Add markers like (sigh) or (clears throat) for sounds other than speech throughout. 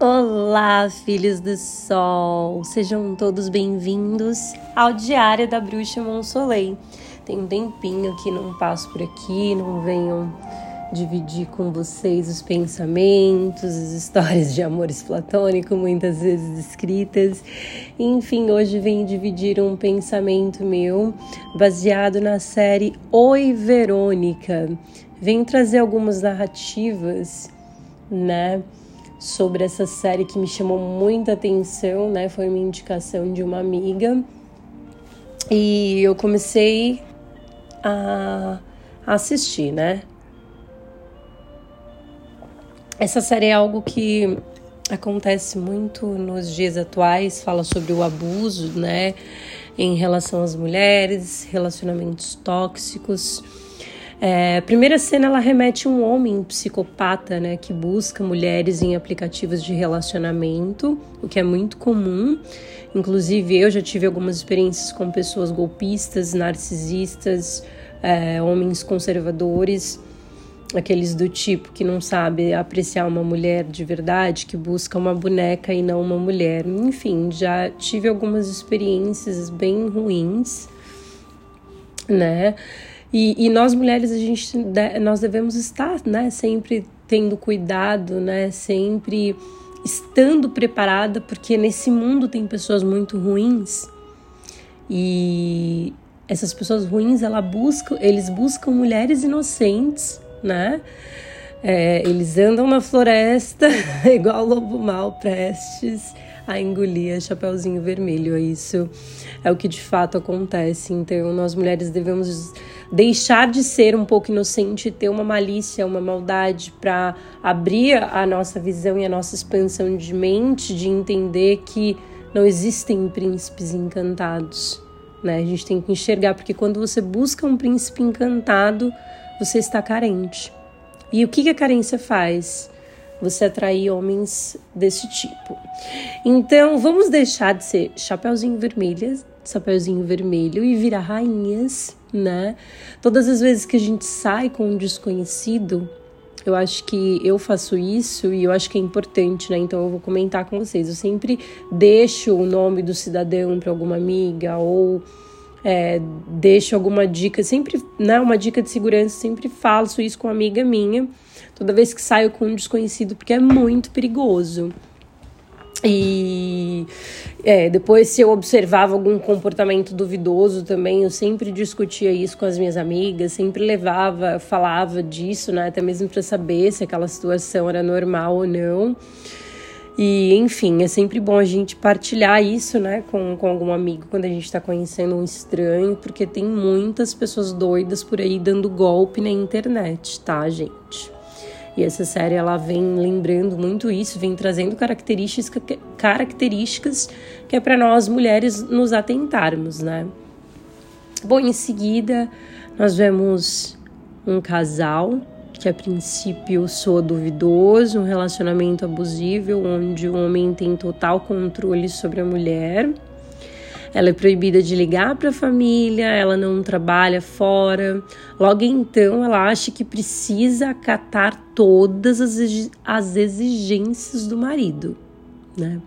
Olá, filhos do sol! Sejam todos bem-vindos ao Diário da Bruxa Monsoleil. Tem um tempinho que não passo por aqui, não venho dividir com vocês os pensamentos, as histórias de amores platônico, muitas vezes escritas. Enfim, hoje venho dividir um pensamento meu baseado na série Oi Verônica. Venho trazer algumas narrativas, né? Sobre essa série que me chamou muita atenção, né? Foi uma indicação de uma amiga. E eu comecei a assistir, né? Essa série é algo que acontece muito nos dias atuais, fala sobre o abuso, né, em relação às mulheres, relacionamentos tóxicos. É, a primeira cena ela remete a um homem psicopata, né, que busca mulheres em aplicativos de relacionamento, o que é muito comum. Inclusive eu já tive algumas experiências com pessoas golpistas, narcisistas, é, homens conservadores, aqueles do tipo que não sabe apreciar uma mulher de verdade, que busca uma boneca e não uma mulher. Enfim, já tive algumas experiências bem ruins, né? E, e nós mulheres, a gente, nós devemos estar, né, sempre tendo cuidado, né, sempre estando preparada, porque nesse mundo tem pessoas muito ruins e essas pessoas ruins, ela busca, eles buscam mulheres inocentes, né? É, eles andam na floresta (laughs) igual lobo mal prestes a engolir a Chapeuzinho Vermelho. Isso é o que de fato acontece. Então, nós mulheres devemos deixar de ser um pouco inocente, ter uma malícia, uma maldade para abrir a nossa visão e a nossa expansão de mente, de entender que não existem príncipes encantados. Né? A gente tem que enxergar, porque quando você busca um príncipe encantado, você está carente. E o que, a carência faz? Você atrair homens desse tipo. Então, vamos deixar de ser chapeuzinho vermelho, chapeuzinho vermelho e virar rainhas né? Todas as vezes que a gente sai com um desconhecido, eu acho que eu faço isso e eu acho que é importante, né? Então eu vou comentar com vocês. Eu sempre deixo o nome do cidadão para alguma amiga ou é, deixo alguma dica, sempre, né? Uma dica de segurança, sempre faço isso com uma amiga minha, toda vez que saio com um desconhecido, porque é muito perigoso. E é, depois, se eu observava algum comportamento duvidoso também, eu sempre discutia isso com as minhas amigas, sempre levava, falava disso, né? Até mesmo para saber se aquela situação era normal ou não. E, enfim, é sempre bom a gente partilhar isso, né, com, com algum amigo quando a gente está conhecendo um estranho, porque tem muitas pessoas doidas por aí dando golpe na internet, tá, gente? E essa série ela vem lembrando muito isso, vem trazendo características, características que é para nós mulheres nos atentarmos, né? Bom, em seguida nós vemos um casal que a princípio soa duvidoso, um relacionamento abusivo onde o homem tem total controle sobre a mulher. Ela é proibida de ligar para a família, ela não trabalha fora. Logo então, ela acha que precisa acatar todas as exigências do marido. Né?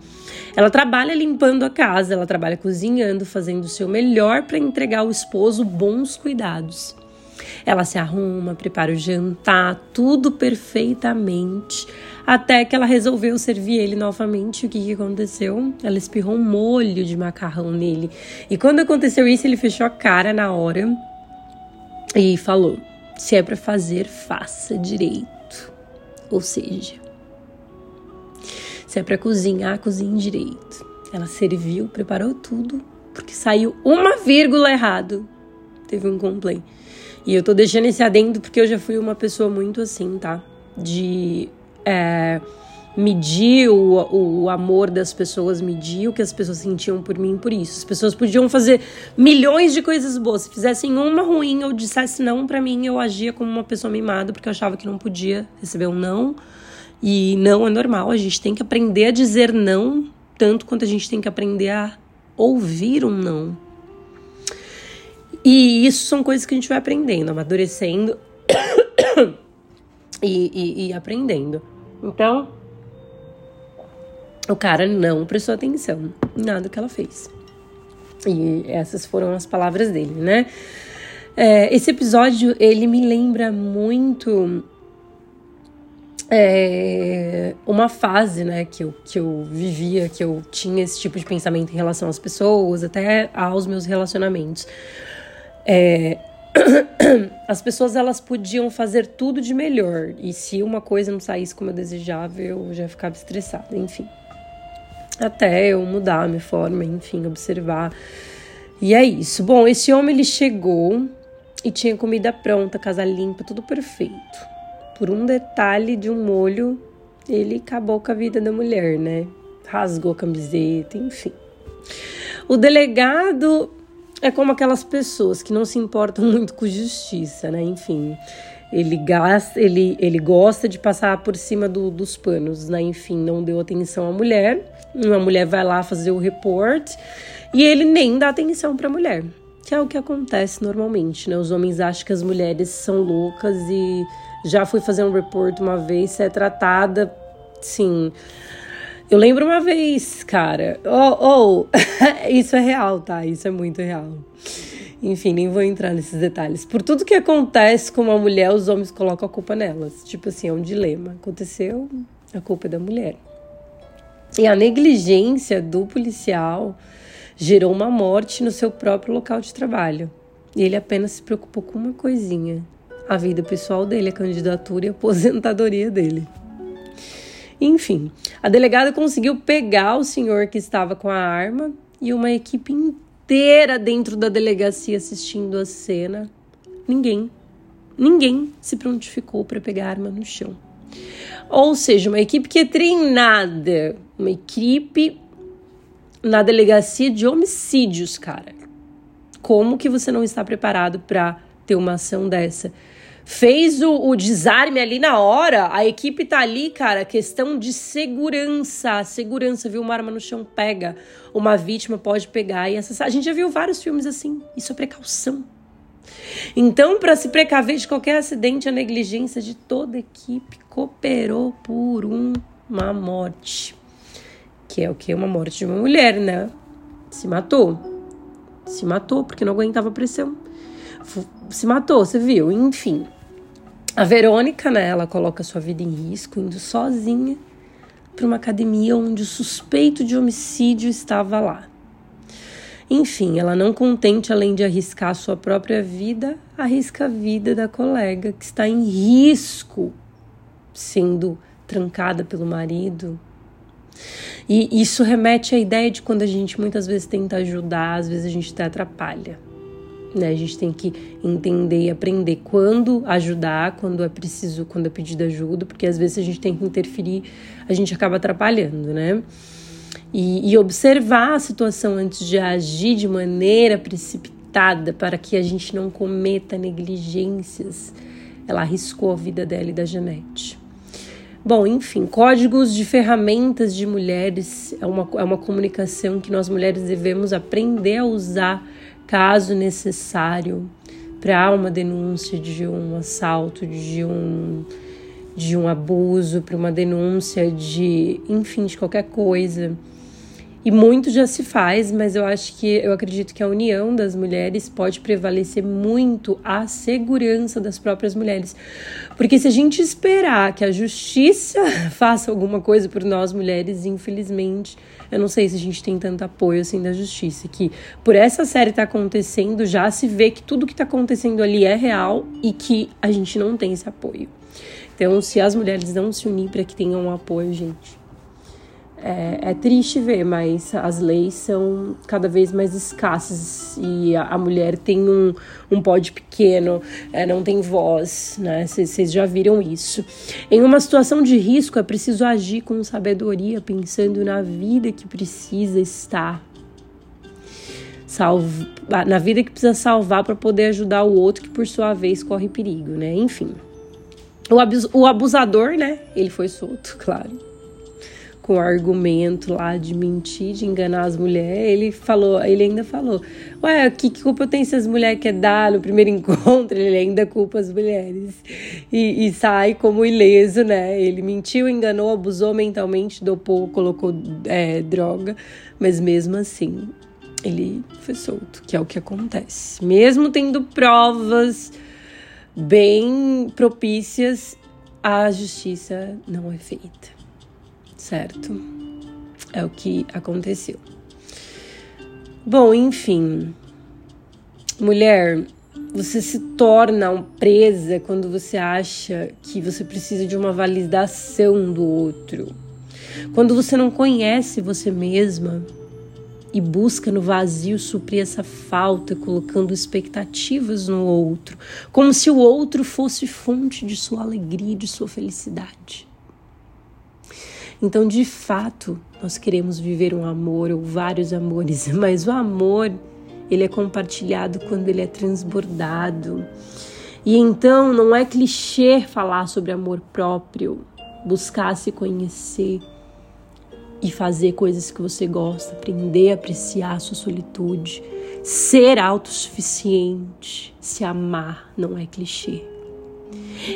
Ela trabalha limpando a casa, ela trabalha cozinhando, fazendo o seu melhor para entregar ao esposo bons cuidados. Ela se arruma, prepara o jantar, tudo perfeitamente, até que ela resolveu servir ele novamente. O que, que aconteceu? Ela espirrou um molho de macarrão nele. E quando aconteceu isso, ele fechou a cara na hora e falou: se é para fazer, faça direito. Ou seja, se é para cozinhar, cozinhe direito. Ela serviu, preparou tudo, porque saiu uma vírgula errado. Teve um complaint. E eu tô deixando esse adendo porque eu já fui uma pessoa muito assim, tá? De é, medir o, o amor das pessoas, medir o que as pessoas sentiam por mim por isso. As pessoas podiam fazer milhões de coisas boas. Se fizessem uma ruim ou dissesse não para mim, eu agia como uma pessoa mimada porque eu achava que não podia receber um não. E não é normal, a gente tem que aprender a dizer não, tanto quanto a gente tem que aprender a ouvir um não. E isso são coisas que a gente vai aprendendo, amadurecendo (coughs) e, e, e aprendendo. Então, O cara não prestou atenção em nada que ela fez. E essas foram as palavras dele, né? É, esse episódio, ele me lembra muito é, uma fase, né, que eu, que eu vivia, que eu tinha esse tipo de pensamento em relação às pessoas, até aos meus relacionamentos. É, (clears throat) as pessoas elas podiam fazer tudo de melhor. E se uma coisa não saísse como eu desejava eu já ficava estressada enfim. Até eu mudar a minha forma enfim observar. E é isso. Bom esse homem ele chegou e tinha comida pronta casa limpa tudo perfeito. Por um detalhe de um molho ele acabou com a vida da mulher né? Rasgou a camiseta enfim. O delegado é como aquelas pessoas que não se importam muito com justiça, né? Enfim, ele gasta, ele, ele gosta de passar por cima do, dos panos, né? Enfim, não deu atenção à mulher. Uma mulher vai lá fazer o report e ele nem dá atenção para a mulher, que é o que acontece normalmente, né? Os homens acham que as mulheres são loucas e já fui fazer um report uma vez, é tratada, sim eu lembro uma vez, cara. Oh, oh, (laughs) isso é real, tá? Isso é muito real. Enfim, nem vou entrar nesses detalhes. Por tudo que acontece com uma mulher, os homens colocam a culpa nelas. Tipo assim, é um dilema. Aconteceu, a culpa é da mulher. E a negligência do policial gerou uma morte no seu próprio local de trabalho. E ele apenas se preocupou com uma coisinha: a vida pessoal dele, a candidatura e a aposentadoria dele. Enfim, a delegada conseguiu pegar o senhor que estava com a arma e uma equipe inteira dentro da delegacia assistindo a cena. Ninguém, ninguém se prontificou para pegar a arma no chão. Ou seja, uma equipe que é treinada, uma equipe na delegacia de homicídios, cara. Como que você não está preparado para ter uma ação dessa? Fez o, o, desarme ali na hora, a equipe tá ali, cara, questão de segurança. Segurança, viu? Uma arma no chão pega, uma vítima pode pegar e acessar. A gente já viu vários filmes assim. Isso é precaução. Então, para se precaver de qualquer acidente, a negligência de toda a equipe cooperou por um, uma morte. Que é o que? Uma morte de uma mulher, né? Se matou. Se matou porque não aguentava a pressão se matou, você viu? Enfim. A Verônica, né, ela coloca sua vida em risco indo sozinha para uma academia onde o suspeito de homicídio estava lá. Enfim, ela não contente além de arriscar sua própria vida, arrisca a vida da colega que está em risco, sendo trancada pelo marido. E isso remete à ideia de quando a gente muitas vezes tenta ajudar, às vezes a gente até atrapalha. Né? A gente tem que entender e aprender quando ajudar, quando é preciso, quando é pedido ajuda, porque às vezes a gente tem que interferir, a gente acaba atrapalhando, né? E, e observar a situação antes de agir de maneira precipitada para que a gente não cometa negligências. Ela arriscou a vida dela e da Janete. Bom, enfim, códigos de ferramentas de mulheres é uma, é uma comunicação que nós mulheres devemos aprender a usar caso necessário, para uma denúncia de um assalto, de um, de um abuso, para uma denúncia de, enfim, de qualquer coisa. E muito já se faz, mas eu acho que eu acredito que a união das mulheres pode prevalecer muito a segurança das próprias mulheres. Porque se a gente esperar que a justiça (laughs) faça alguma coisa por nós mulheres, infelizmente, eu não sei se a gente tem tanto apoio assim da justiça. Que por essa série estar tá acontecendo, já se vê que tudo que está acontecendo ali é real e que a gente não tem esse apoio. Então, se as mulheres não se unir para que tenham um apoio, gente, é, é, triste ver, mas as leis são cada vez mais escassas e a, a mulher tem um, um pódio pequeno, é, não tem voz, né? Vocês já viram isso. Em uma situação de risco, é preciso agir com sabedoria, pensando na vida que precisa estar. Salv... Na vida que precisa salvar para poder ajudar o outro que, por sua vez, corre perigo, né? Enfim. O abusador, né? Ele foi solto, (laughs) claro com o argumento lá de mentir, de enganar as mulheres, ele falou, ele ainda falou, ué, que, que culpa tem se as mulheres quer dar no primeiro (laughs) encontro? Ele ainda culpa as mulheres. E, e sai como ileso, né? Ele mentiu, enganou, abusou mentalmente, dopou, colocou é, droga, mas mesmo assim, ele foi solto, que é o que acontece. Mesmo tendo provas bem propícias, a justiça não é feita certo? É o que aconteceu. Bom, enfim. Mulher, você se torna presa quando você acha que você precisa de uma validação do outro. Quando você não conhece você mesma e busca no vazio suprir essa falta, colocando expectativas no outro, como se o outro fosse fonte de sua alegria, de sua felicidade. Então, de fato, nós queremos viver um amor ou vários amores, (laughs) mas o amor, ele é compartilhado quando ele é transbordado. E então não é clichê falar sobre amor próprio, buscar se conhecer e fazer coisas que você gosta, aprender a apreciar a sua solitude, ser autossuficiente, se amar não é clichê.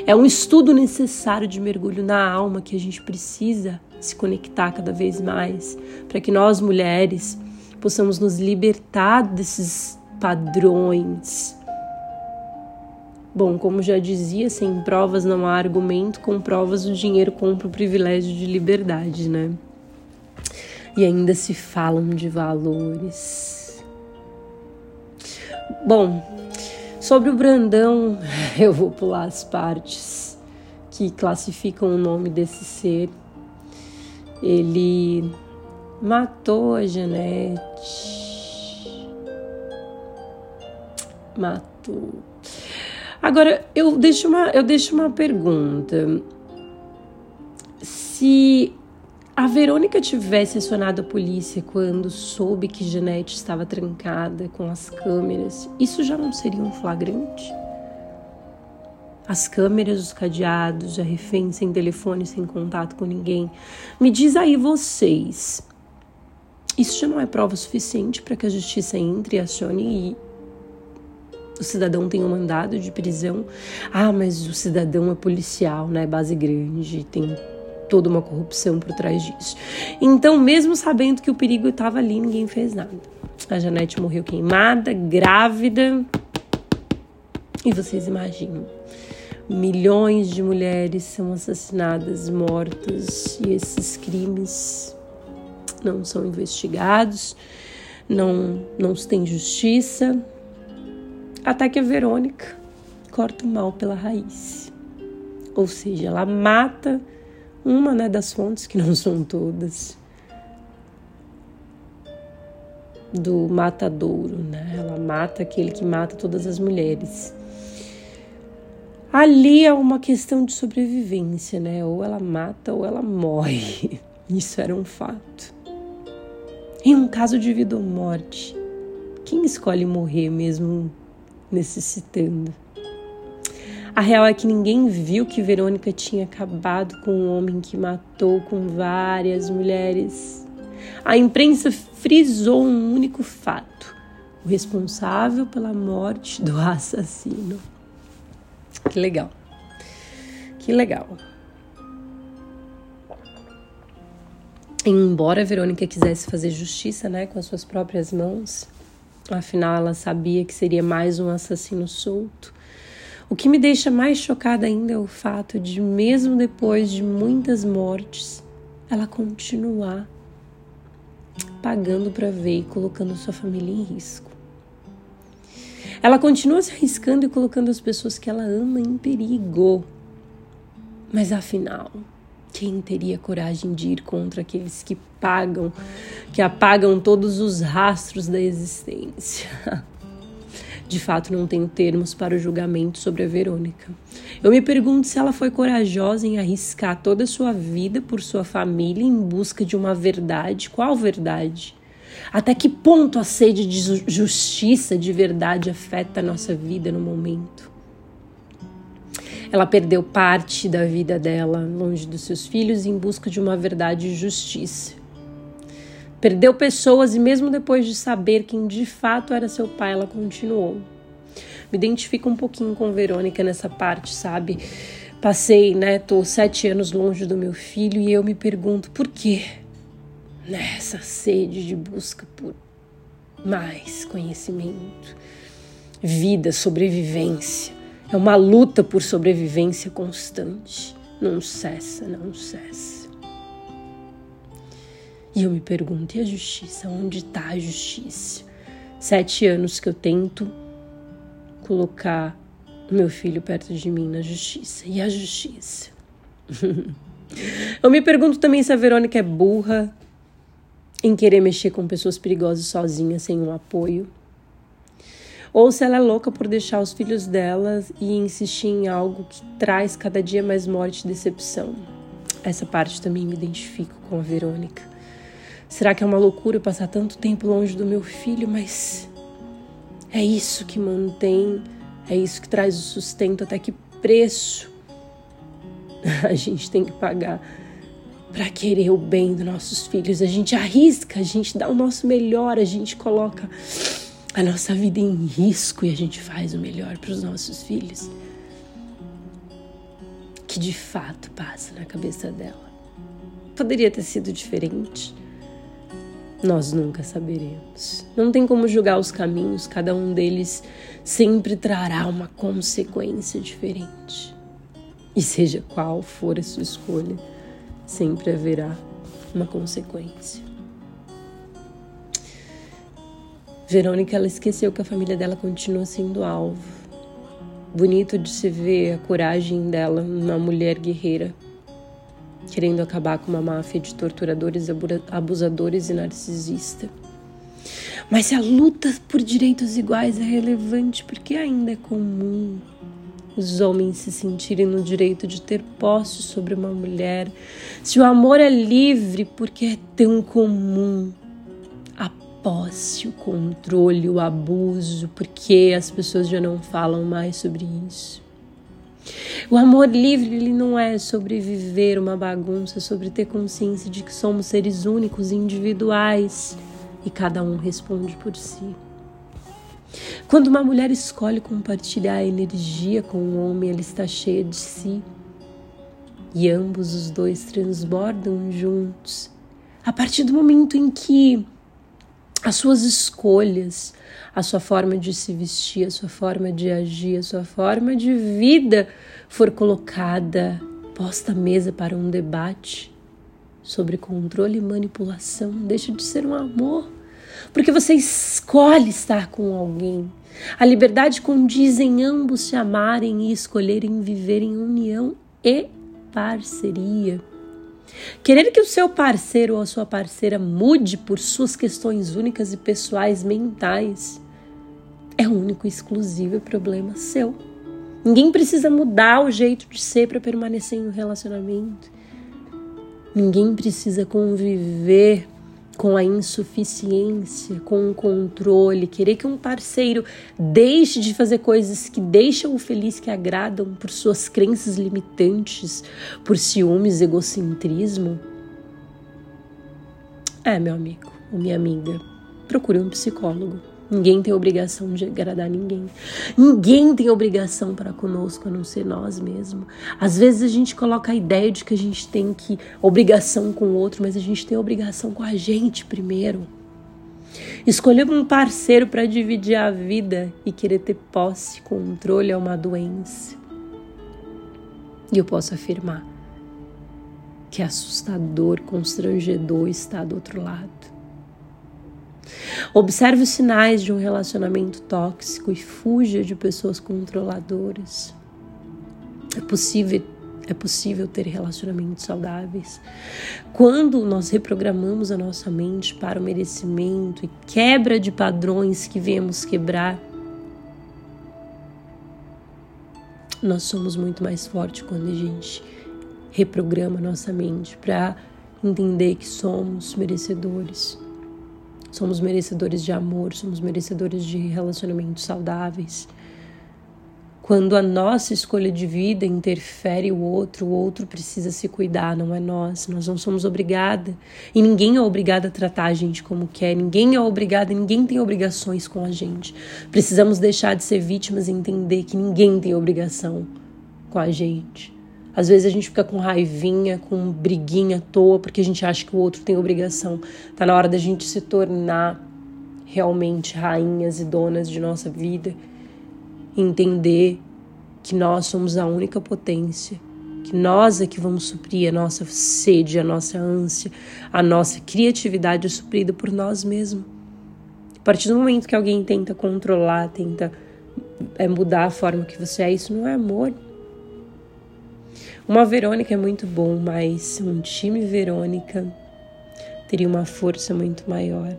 É um estudo necessário de mergulho na alma que a gente precisa se conectar cada vez mais, para que nós mulheres possamos nos libertar desses padrões. Bom, como já dizia, sem provas não há argumento, com provas o dinheiro compra o privilégio de liberdade, né? E ainda se falam de valores. Bom, sobre o Brandão, (laughs) eu vou pular as partes que classificam o nome desse ser ele matou a Janete. Matou. Agora, eu deixo uma, eu deixo uma pergunta. Se a Verônica tivesse acionado a polícia quando soube que Janete estava trancada com as câmeras, isso já não seria um flagrante? as câmeras, os cadeados, a refém sem telefone, sem contato com ninguém. Me diz aí vocês, isso já não é prova suficiente para que a justiça entre e acione e o cidadão tenha um mandado de prisão? Ah, mas o cidadão é policial, né? Base grande, tem toda uma corrupção por trás disso. Então, mesmo sabendo que o perigo estava ali, ninguém fez nada. A Janete morreu queimada, grávida. E vocês imaginam Milhões de mulheres são assassinadas, mortas, e esses crimes não são investigados, não, não se tem justiça. Até que a Verônica corta o mal pela raiz. Ou seja, ela mata uma né, das fontes, que não são todas, do matadouro, né? Ela mata aquele que mata todas as mulheres. Ali é uma questão de sobrevivência, né? Ou ela mata ou ela morre. (laughs) Isso era um fato. Em um caso de vida ou morte, quem escolhe morrer mesmo necessitando? A real é que ninguém viu que Verônica tinha acabado com um homem que matou com várias mulheres. A imprensa frisou um único fato: o responsável pela morte do assassino. Que legal. Que legal. Embora Verônica quisesse fazer justiça, né, com as suas próprias mãos, afinal ela sabia que seria mais um assassino solto. O que me deixa mais chocada ainda é o fato de, mesmo depois de muitas mortes, ela continuar pagando para ver e colocando sua família em risco. Ela continua se arriscando e colocando as pessoas que ela ama em perigo. Mas afinal, quem teria coragem de ir contra aqueles que pagam, que apagam todos os rastros da existência? (laughs) De fato, não tenho termos para o julgamento sobre a Verônica. Eu me pergunto se ela foi corajosa em arriscar toda a sua vida por sua família em busca de uma verdade. Qual verdade? Até que ponto a sede de justiça, de verdade, afeta a nossa vida no momento? Ela perdeu parte da vida dela longe dos seus filhos em busca de uma verdade e justiça. Perdeu pessoas e, mesmo depois de saber quem de fato era seu pai, ela continuou. Me identifico um pouquinho com Verônica nessa parte, sabe? Passei, né? Tô sete anos longe do meu filho e eu me pergunto por quê? Nessa sede de busca por mais conhecimento, vida, sobrevivência. É uma luta por sobrevivência constante. Não cessa, não cessa. E eu me pergunto: e a justiça? Onde está a justiça? Sete anos que eu tento colocar meu filho perto de mim na justiça. E a justiça? (laughs) eu me pergunto também se a Verônica é burra em querer mexer com pessoas perigosas sozinha, sem um apoio ou se ela é louca por deixar os filhos dela e insistir em algo que traz cada dia mais morte e decepção. Essa parte também me identifico com a Verônica. Será que é uma loucura passar tanto tempo longe do meu filho, mas é isso que mantém, é isso que traz o sustento, até que preço (laughs) a gente tem que pagar para querer o bem dos nossos filhos. A gente arrisca, a gente dá o nosso melhor, a gente coloca a nossa vida em risco e a gente faz o melhor para os nossos filhos. Que de fato passa na cabeça dela. Poderia ter sido diferente. Nós nunca saberemos. Não tem como julgar os caminhos, cada um deles sempre trará uma consequência diferente. E seja qual for a sua escolha, sempre haverá uma consequência. Verônica, ela esqueceu que a família dela continua sendo alvo. Bonito de se ver a coragem dela, uma mulher guerreira, querendo acabar com uma máfia de torturadores, abusadores e narcisista. Mas se a luta por direitos iguais é relevante, porque ainda é comum os homens se sentirem no direito de ter posse sobre uma mulher. Se o amor é livre, porque é tão comum posse, o controle, o abuso, porque as pessoas já não falam mais sobre isso. O amor livre ele não é sobre viver uma bagunça, sobre ter consciência de que somos seres únicos e individuais e cada um responde por si. Quando uma mulher escolhe compartilhar a energia com um homem, ela está cheia de si. E ambos os dois transbordam juntos. A partir do momento em que as suas escolhas, a sua forma de se vestir, a sua forma de agir, a sua forma de vida for colocada, posta à mesa para um debate sobre controle e manipulação, deixa de ser um amor, porque você escolhe estar com alguém. A liberdade condiz em ambos se amarem e escolherem viver em união e parceria. Querer que o seu parceiro ou a sua parceira mude por suas questões únicas e pessoais mentais é único e exclusivo problema seu. Ninguém precisa mudar o jeito de ser para permanecer em um relacionamento. Ninguém precisa conviver com a insuficiência, com o controle, querer que um parceiro deixe de fazer coisas que deixam o feliz, que agradam por suas crenças limitantes, por ciúmes, egocentrismo. É, meu amigo ou minha amiga, procure um psicólogo. Ninguém tem obrigação de agradar ninguém. Ninguém tem obrigação para conosco a não ser nós mesmos. Às vezes a gente coloca a ideia de que a gente tem que obrigação com o outro, mas a gente tem obrigação com a gente primeiro. Escolher um parceiro para dividir a vida e querer ter posse, controle é uma doença. E eu posso afirmar que é assustador, constrangedor estar do outro lado. Observe os sinais de um relacionamento tóxico e fuja de pessoas controladoras. É possível é possível ter relacionamentos saudáveis. Quando nós reprogramamos a nossa mente para o merecimento e quebra de padrões que viemos quebrar, nós somos muito mais fortes quando a gente reprograma nossa mente para entender que somos merecedores Somos merecedores de amor, somos merecedores de relacionamentos saudáveis. Quando a nossa escolha de vida interfere o outro, o outro precisa se cuidar, não é nós. Nós não somos obrigada. E ninguém é obrigado a tratar a gente como quer. Ninguém é obrigado, ninguém tem obrigações com a gente. Precisamos deixar de ser vítimas e entender que ninguém tem obrigação com a gente. Às vezes a gente fica com raivinha, com briguinha à toa, porque a gente acha que o outro tem obrigação. Tá na hora da gente se tornar realmente rainhas e donas de nossa vida entender que nós somos a única potência, que nós é que vamos suprir a nossa sede, a nossa ânsia, a nossa criatividade é suprida por nós mesmos. A partir do momento que alguém tenta controlar, tenta é, mudar a forma que você é, isso não é amor. Uma Verônica é muito bom, mas um time Verônica teria uma força muito maior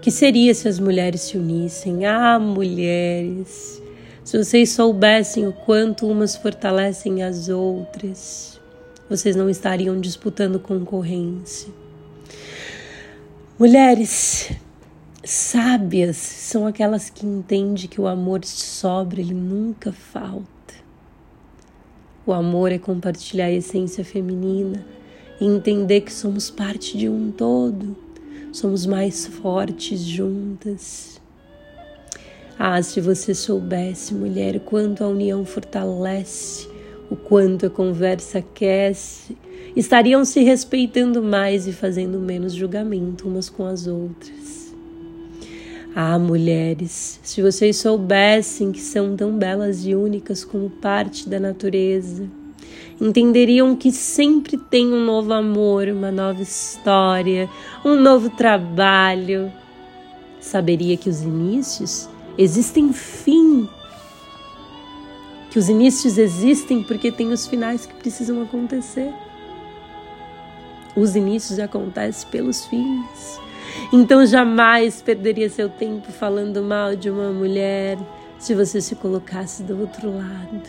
que seria se as mulheres se unissem? Ah, mulheres, se vocês soubessem o quanto umas fortalecem as outras, vocês não estariam disputando concorrência. Mulheres sábias são aquelas que entendem que o amor sobra, ele nunca falta. O amor é compartilhar a essência feminina e entender que somos parte de um todo somos mais fortes juntas. Ah, se você soubesse, mulher, quanto a união fortalece, o quanto a conversa aquece, estariam se respeitando mais e fazendo menos julgamento umas com as outras. Ah, mulheres, se vocês soubessem que são tão belas e únicas como parte da natureza, entenderiam que sempre tem um novo amor, uma nova história, um novo trabalho. Saberia que os inícios existem fim. Que os inícios existem porque tem os finais que precisam acontecer. Os inícios acontecem pelos fins. Então jamais perderia seu tempo falando mal de uma mulher se você se colocasse do outro lado.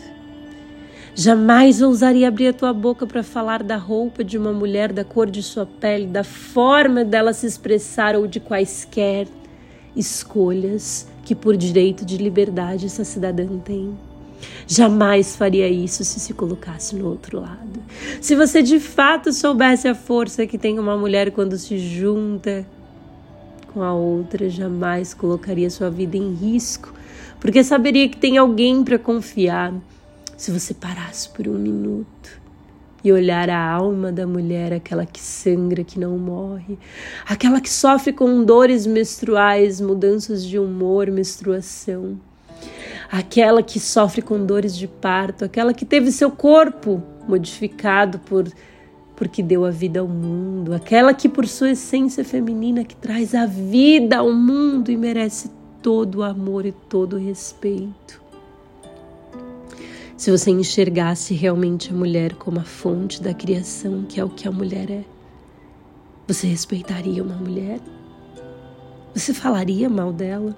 Jamais ousaria abrir a tua boca para falar da roupa de uma mulher, da cor de sua pele, da forma dela se expressar ou de quaisquer escolhas que, por direito de liberdade, essa cidadã tem. Jamais faria isso se se colocasse no outro lado. Se você de fato soubesse a força que tem uma mulher quando se junta com a outra, jamais colocaria sua vida em risco, porque saberia que tem alguém para confiar. Se você parasse por um minuto e olhar a alma da mulher, aquela que sangra, que não morre, aquela que sofre com dores menstruais, mudanças de humor, menstruação, aquela que sofre com dores de parto, aquela que teve seu corpo modificado por porque deu a vida ao mundo, aquela que por sua essência feminina que traz a vida ao mundo e merece todo o amor e todo o respeito. Se você enxergasse realmente a mulher como a fonte da criação, que é o que a mulher é, você respeitaria uma mulher? Você falaria mal dela?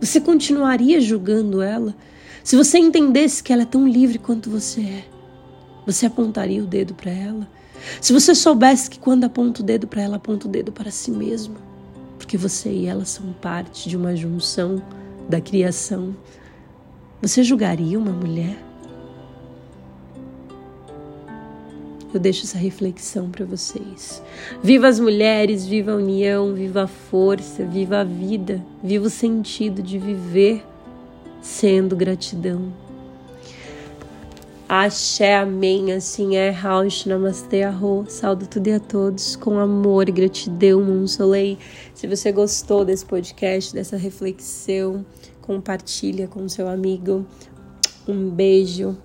Você continuaria julgando ela? Se você entendesse que ela é tão livre quanto você é, você apontaria o dedo para ela? Se você soubesse que quando aponta o dedo para ela, aponta o dedo para si mesmo, porque você e ela são parte de uma junção da criação, você julgaria uma mulher? eu deixo essa reflexão para vocês. Viva as mulheres, viva a união, viva a força, viva a vida, viva o sentido de viver sendo gratidão. Axé, amém, assim é, Raush, Namastê, Arro, saúdo tudo e a todos com amor e gratidão, soleil. Se você gostou desse podcast, dessa reflexão, compartilha com seu amigo. Um beijo,